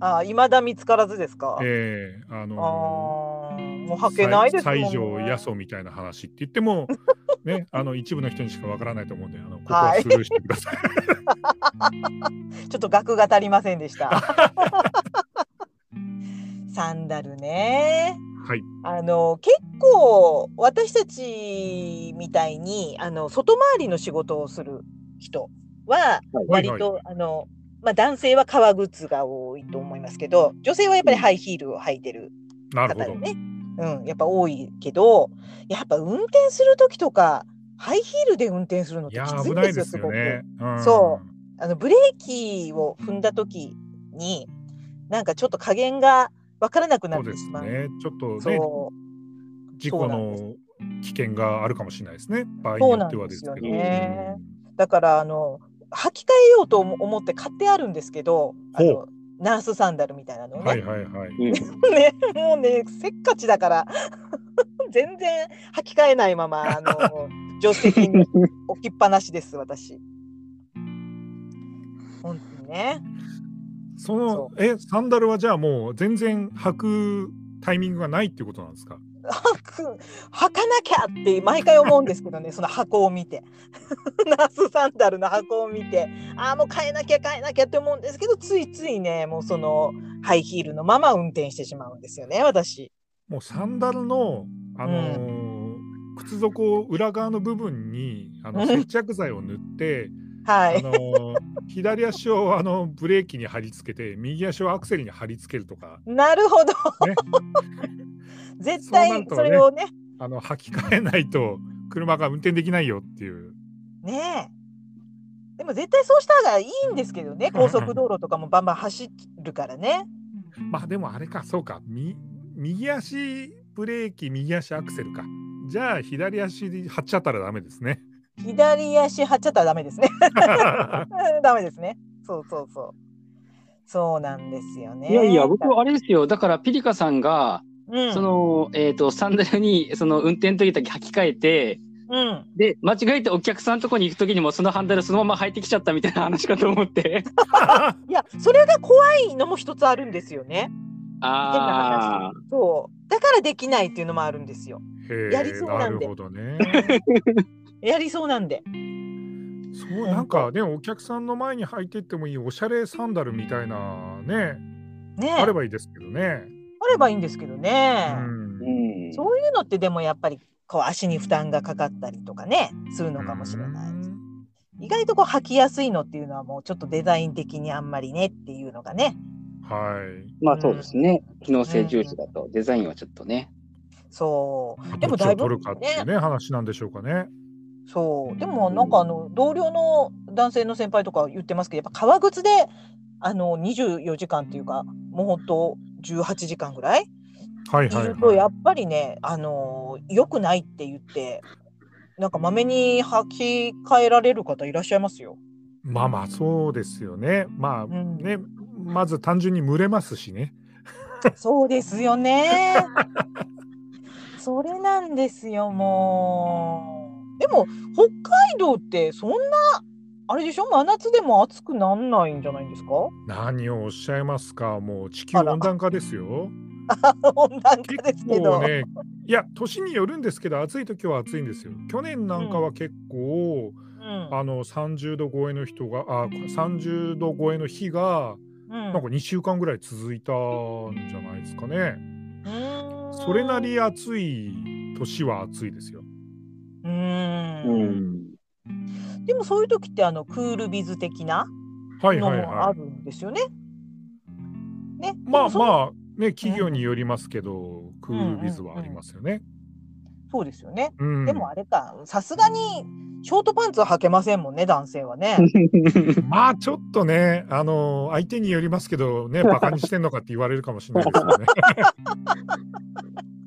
あいまだ見つからずですか、ええああのーもう履けないですもんね西条八十みたいな話って言っても、ね、あの一部の人にしかわからないと思うんで、あのここははいスルーしてください。ちょっと額が足りませんでした サンダルねはい。あの結構私たちみたいにあの外回りの仕事をする人ははい割はいとあのまあ、男性は革靴が多いと思いますけど女性はやっぱりハイヒールを履いてる。方でね、うん、やっぱ多いけどやっぱ運転する時とかハイヒールで運転するのってきついんですですよすごく。よね。うんそあのブレーキを踏んだ時になんかちょっと加減が分からなくなそうですってしまう。ね。ちょっとね、そう事故そうなんでの危険があるかもしれないですね。場合にそうよってなんでよはですすけど。ねだからあの履き替えようと思思って買ってあるんですけどあほのナースサンダルみたいなのをね,、はいはいはい。うんねもうねせっかちだから 全然履き替えないままあの 助手席に置きっぱなしです私。本当にね。そのそえサンダルはじゃあもう全然履くタイミングがないっていうことなんですか？履かなきゃって毎回思うんですけどねその箱を見て。ナースサンダルの箱を見て。ああもう変えなきゃ変えなきゃって思うんですけどついついねもうそのハイヒールのまま運転してしまうんですよね私。もうサンダルの、あのー靴底裏側の部分にあのうん。接着剤を塗って、はい、あのー左足をあのブレーキに貼り付けて右足をアクセルに貼り付けるとか。なるほど、ね 絶対それをねあの履き替えないと車が運転できないよっていう。ねえでも絶対そうした方がいいんですけどね高速道路とかもバンバン走るからね。まあでもあれかそうかみ右足ブレーキ右足アクセルか。じゃあ左足で貼っちゃったらダメですね。左足張っちゃったらダメですね。ダメですね。そうそうそう。そうなんですよね。いやいや、僕はあれですよ。だから、ピリカさんが、うん、その、えっ、と、サンダルに、その、運転の時だけ履き替えて、うん、で、間違えてお客さんのとこに行く時にも、そのハンダルそのまま履いてきちゃったみたいな話かと思って。いや、それが怖いのも一つあるんですよね。ああ話。そう。だからできないっていうのもあるんですよ。やりそうなんでるほどね。やりそうなんで。そうなんかねお客さんの前に履いてってもいいおしゃれサンダルみたいなねねあればいいですけどね。あればいいんですけどね。うんうん。そういうのってでもやっぱりこう足に負担がかかったりとかねするのかもしれない。うん意外とこう履きやすいのっていうのはもうちょっとデザイン的にあんまりねっていうのがね。はい。まあそうですね。機能性重視だと、デザインはちょっとね。そう。でどっちをもだいぶ取るかっていうね話なんでしょうかね。そう。でもなんかあの同僚の男性の先輩とか言ってますけど、やっぱ革靴であの24時間っていうか、もう本当18時間ぐらい？はいはいいるとやはっぱりね、あの良くないって言って、なんかまめに履き替えられる方いらっしゃいますよ。い。まあまあそうですよね。まあんね、まず単純に蒸れますしね。そうですよね。それなんですよ、もう。でも、北海道ってそんな、あれでしょ？真夏でも暑くなんないんじゃないんですか？何をおっしゃいますか？もう地球温暖化ですよ。温暖化ですけど。結構ね、いや年によるんですけど暑い時は暑いんですよ。去年なんかは結構、うんあの30度超えの人があ30度超えの日がうんなんか2週間ぐらい続いたんじゃないですかね。それなり暑い年は暑いですよ。うーんうん。でもそういう時ってあのクールビズ的なはいの。もあるんですよね。ね。まああ。まあね企業によりますけど、クールビズはありますよね。そうですよね。うん。でもあれか、さすがにショートパンツは履けませんもんね、男性はね。まあちょっとねあの相手によりますけどねバカにしてんのかって言われるかもしれないですよね。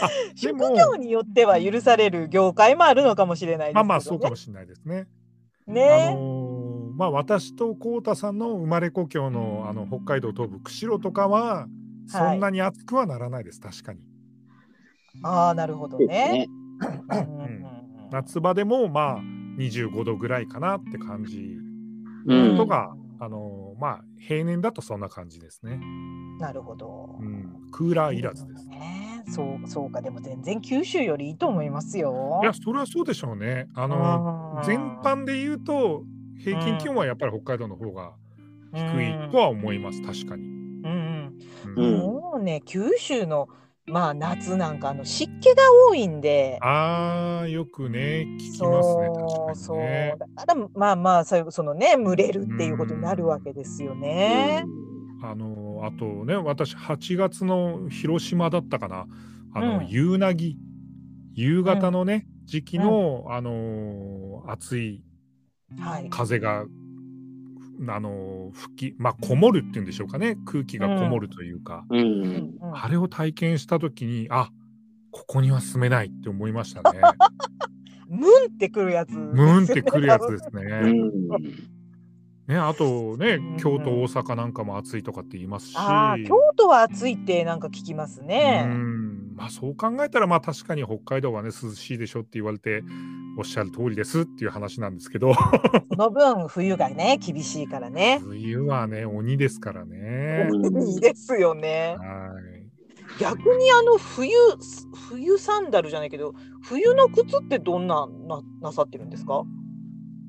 職も業によっては許される業界もあるのかもしれないですけど、ね。まあまあそうかもしれないですね。あね。のーまあ私と浩太さんの生まれ故郷のあの北海道東部釧路とかはそんなに暑くはならないです、確かに。ああ、なるほどね。夏場でもまあ25度ぐらいかなって感じうんとか、あのーまあ平年だとそんな感じですね。なるほどう。ん、クーラーいらずです。ね。そうそうか、でも全然九州よりいいと思いますよ。いやそれはそうでしょうね。あの全般で言うと平均気温はやっぱり北海道の方が低いとは思います、確かに。うんうんうんうんもうね、九州のまあ夏なんかあの湿気が多いんで。ああ、よくね、聞きますね、そう、確そう。かにね。だからまあまあ、そのね、蒸れるっていうことになるわけですよね。あの、あとね、私8月の広島だったかな。あの、うん夕凪、夕方のね、時期の、あの、暑いはい。風が、あの、吹き、まあ、こもるっていうんでしょうかね。空気がこもるというか。うん。うんうんあれを体験したときに、あここには住めないって思いましたね。ムンってくるやつね。ムーンってくるやつですうね。ん。ね、あとねうん、京都、大阪なんかも暑いとかって言いますし。京都は暑いってなんか聞きますうね。んまあそう考えたらまあ確かに北海道はね涼しいでしょって言われておっしゃる通りですっていう話なんですけど その分冬がね厳しいからね。冬はね鬼ですからね。うんいいですよね。はい逆にあの冬冬サンダルじゃないけど冬の靴ってどんなななさってるんですか？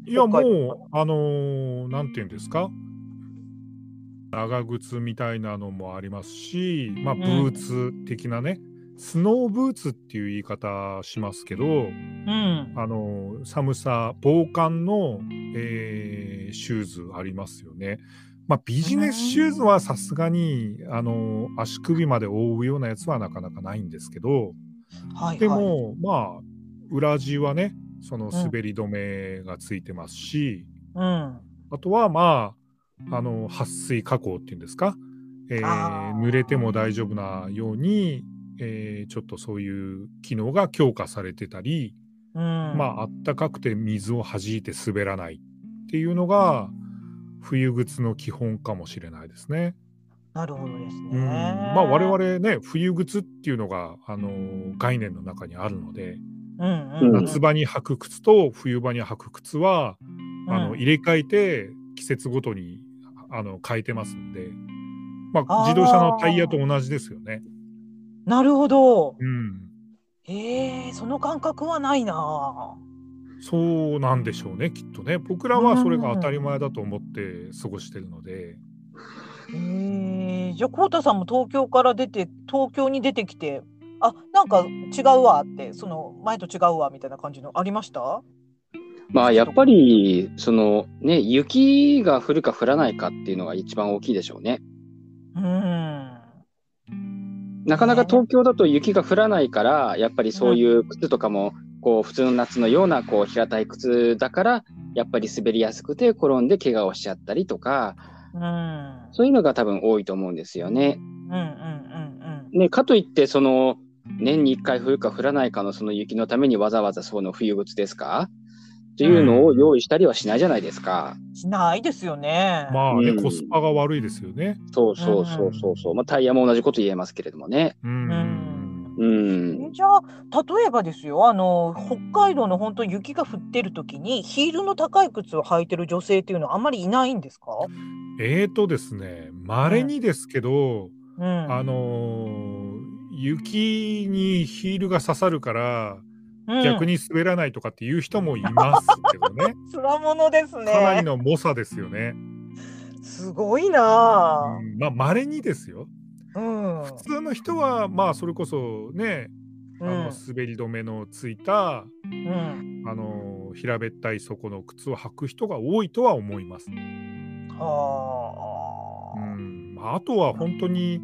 いやもうあのーなんていうんですか？長靴みたいなのもありますし、まあ、ブーツ的なね、スノーブーツっていう言い方しますけど、うん。あの寒さ防寒の、えーシューズありますよね。まあ、ビジネスシューズはさすがにあの足首まで覆うようなやつはなかなかないんですけどはいはい。でも、まあ裏地はねその滑り止めがついてますし、うん。あとはまああの撥水加工っていうんですか、えー濡れても大丈夫なように、えーちょっとそういう機能が強化されてたり、うん。まああったかくて水を弾いて滑らないっていうのが冬靴の基本かもしれないですね。なるほどですね。うん、まあ我々ね冬靴っていうのが、あのー概念の中にあるので、夏場に履く靴と冬場に履く靴は、あのうん入れ替えて季節ごとにあの変えてますんで、まあ、自動車のタイヤと同じですよね。なるほど。うん、ええその感覚はないな。そうなんでしょうねきっとね。僕らはそれが当たり前だと思って過ごしてるので、ええじゃあこうたさんも東京から出て東京に出てきて、あなんか違うわってその前と違うわみたいな感じのありました？まあやっぱり、そのね、雪が降るか降らないかっていうのが一番大きいでしょうね。うん。なかなか東京だと雪が降らないから、やっぱりそういう靴とかも、こう普通の夏のようなこう平たい靴だから、やっぱり滑りやすくて転んで怪我をしちゃったりとか、うん。そういうのが多分多いと思うんですよね。うんうんうんね、かといって、その年に1回降るか降らないかのその雪のためにわざわざその冬靴ですか？っていうのを用意したりはしないじゃないですか。うん。しないですよね。まあね、うんコスパが悪いですよね。そうそうそうそうそう。まあタイヤも同じこと言えますけれどもね。うんうんじゃあ例えばですよあの北海道の本当に雪が降ってる時にヒールの高い靴を履いてる女性っていうのはあんまりいないんですか？えーとですね稀にですけど、うん。あのー雪にヒールが刺さるからうん逆に滑らないとかっていう人もいますけどね、つわものですかなりね。の猛者ですよね。すごいなあ。うんまあ稀にですよ。うん。普通の人はまあそれこそね、あのうん滑り止めのついたうん。あの平べったい底の靴を履く人が多いとは思います。はあ。うん、まああとは本当に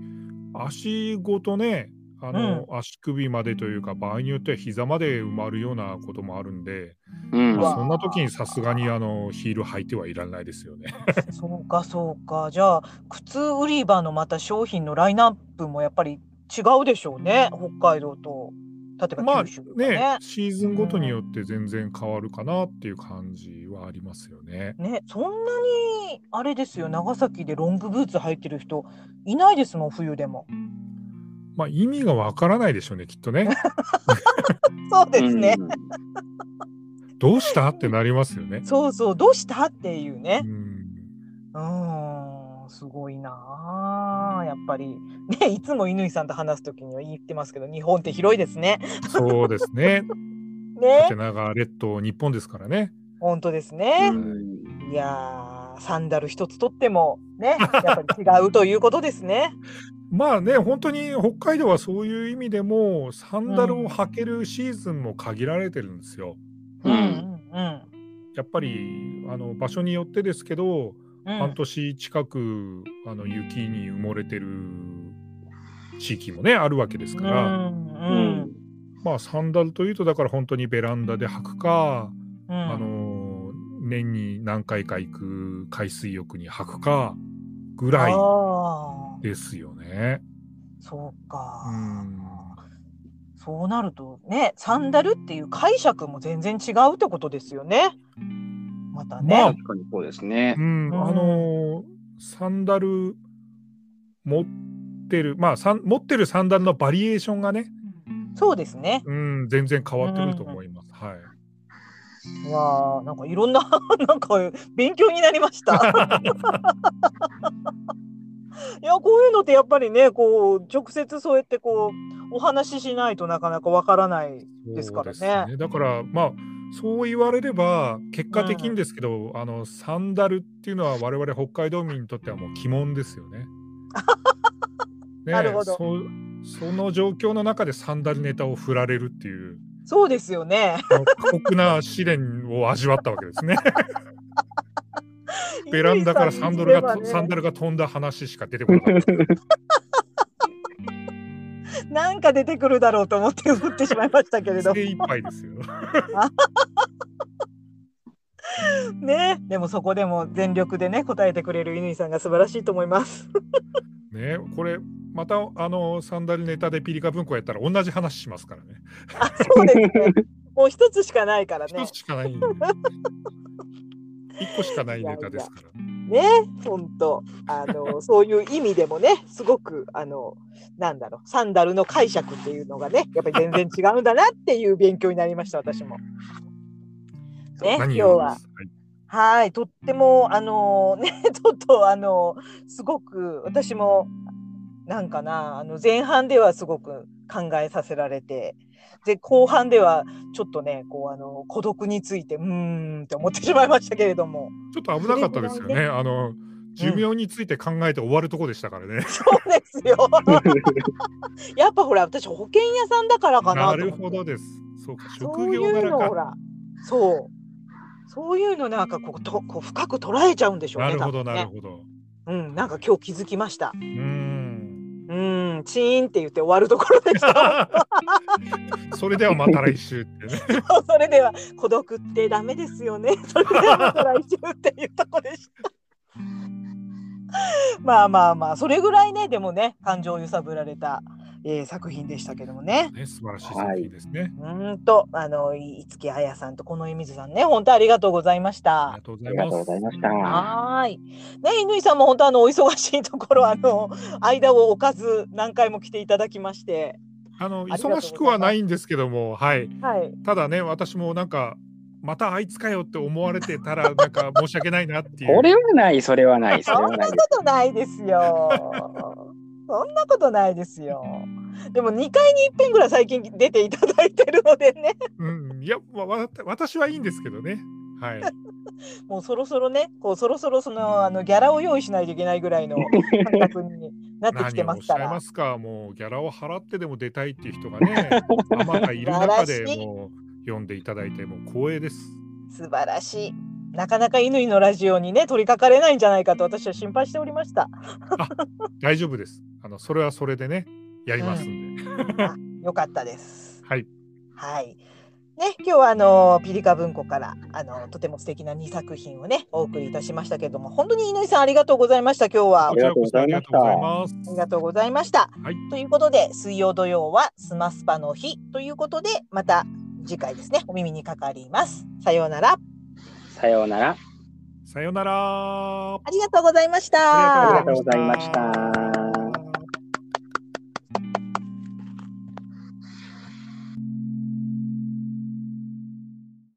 足ごとねあの、足首までというか場合によっては膝まで埋まるようなこともあるんで、うんまあ、そんな時にさすがにあのヒール履いてはいらないですよね。そうかそうか。じゃあ靴売り場のまた商品のラインナップもやっぱり違うでしょうね。北海道と例えばまあね。ねシーズンごとによって全然変わるかなっていう感じはありますよね。ね、そんなにあれですよ長崎でロングブーツ履いてる人いないですもん冬でも。まあ意味がわからないでしょうねきっとね。そうですね。どうしたってなりますよね。そうそうどうしたっていううね。んうーんすごいなあやっぱりねいつも乾さんと話すときには言ってますけど日本って広いですね。そうですね。ね縦長列島日本ですからね。本当ですね。うんいやーサンダル一つとってもねやっぱり違うということですね。まあね、本当に北海道はそういう意味でも、サンダルを履けるシーズンも限られてるんですよ。うん。うんやっぱりあの場所によってですけど、うん。半年近くあの雪に埋もれてる地域もねあるわけですから、うんうん。まあサンダルというとだから本当にベランダで履くか、うん。あの年に何回か行く海水浴に履くかぐらいですよね。そうか、うん。そうなるとねサンダルっていう解釈も全然違うってことですよね。またね、まあ。確かにそうですね。う。ん、うん。あのーサンダル持ってるまあサン持ってるサンダルのバリエーションがね、そうですね。うん、全然変わってくると思います。はい。いやーなんかいろんな なんか勉強になりました いやこういうのってやっぱりねこう直接そうやってこうお話ししないとなかなかわからないですからね。ですだからまあそう言われれば結果的にですけど、あのサンダルっていうのは我々北海道民にとってはもう鬼門ですよね。ねなるほど。そその状況の中でサンダルネタを振られるっていう。そうですよね。過酷な試練を味わったわけですね。ベランダからサンドルが、ね、サンダルが飛んだ話しか出てこない。なんか出てくるだろうと思って打ってしまいましたけれど。精一杯ですよ。ねでもそこでも全力でね答えてくれる乾さんが素晴らしいと思います。ねこれまたあのサンダルネタでピリカ文庫やったら同じ話しますからね。あそうですね。もう一つしかないからね。一つしかない、ね、一個しかないネタですから。いやいやね、本当あの そういう意味でもね、すごくあのなんだろうサンダルの解釈っていうのがね、やっぱり全然違うんだなっていう勉強になりました私も。ね、今日は。はい、とってもあのね、ちょっとあのすごく私もなんかなあの前半ではすごく考えさせられて。で後半ではちょっとねこうあの孤独についてうーんって思ってしまいましたけれどもちょっと危なかったですよね。あの寿命について考えて終わるとこでしたからね。そうですよ。やっぱほら私保険屋さんだからかななるほどです。そうか、職そういう業柄か。のほらそうそういうのなんかこうとこう深く捉えちゃうんでしょうね。なるほど、なるほど。うんなんか今日気づきました。うーん。うんチーンって言って終わるところでした。それではまた来週ってね。それでは孤独ってダメですよね。それではまた来週っていうとこでした。まあまあまあそれぐらいねでもね感情を揺さぶられた、えー作品でしたけどもね。ね素晴らしい作品ですね。うーんと、あの、いつきあやさんとこの江水さんね、本当ありがとうございましたありが。とうございました。はーい。ね、乾さんも本当あの、お忙しいところ、あの、間を置かず、何回も来ていただきまして。あの忙しくはないんですけども、はい。はい。ただね、私もなんか、またあいつかよって思われてたら、なんか申し訳ないなっていう。これはない、それはない、それそんなはないでことないですよ。そんなことないですよ。でも2回に一遍ぐらい最近出ていただいてるのでね、うん、いや、わわ私はいいんですけどね。はい。もうそろそろね、こうそろそろそのあのギャラを用意しないといけないぐらいの 感覚になってきてますから何をおっしゃいま。すか、もうギャラを払ってでも出たいっていう人がね、あまたいる中でもう読んでいただいて、もう光栄です。素晴らしい。なかなか乾のラジオにね取り掛かれないんじゃないかと私は心配しておりました。大丈夫です。あのそれはそれでね、やりますんで。あよかったです。はい。はい。ね、今日はあのピリカ文庫からあのとても素敵な2作品をねお送りいたしましたけれども本当に乾さんありがとうございました今日はありがとうございましたこちらこそありがとうございます。ありがとうございました。はいということで水曜土曜はスマスパの日ということでまた次回ですねお耳にかかります。さようなら。さようなら。さよなら。ありがとうございました。ありがとうございました。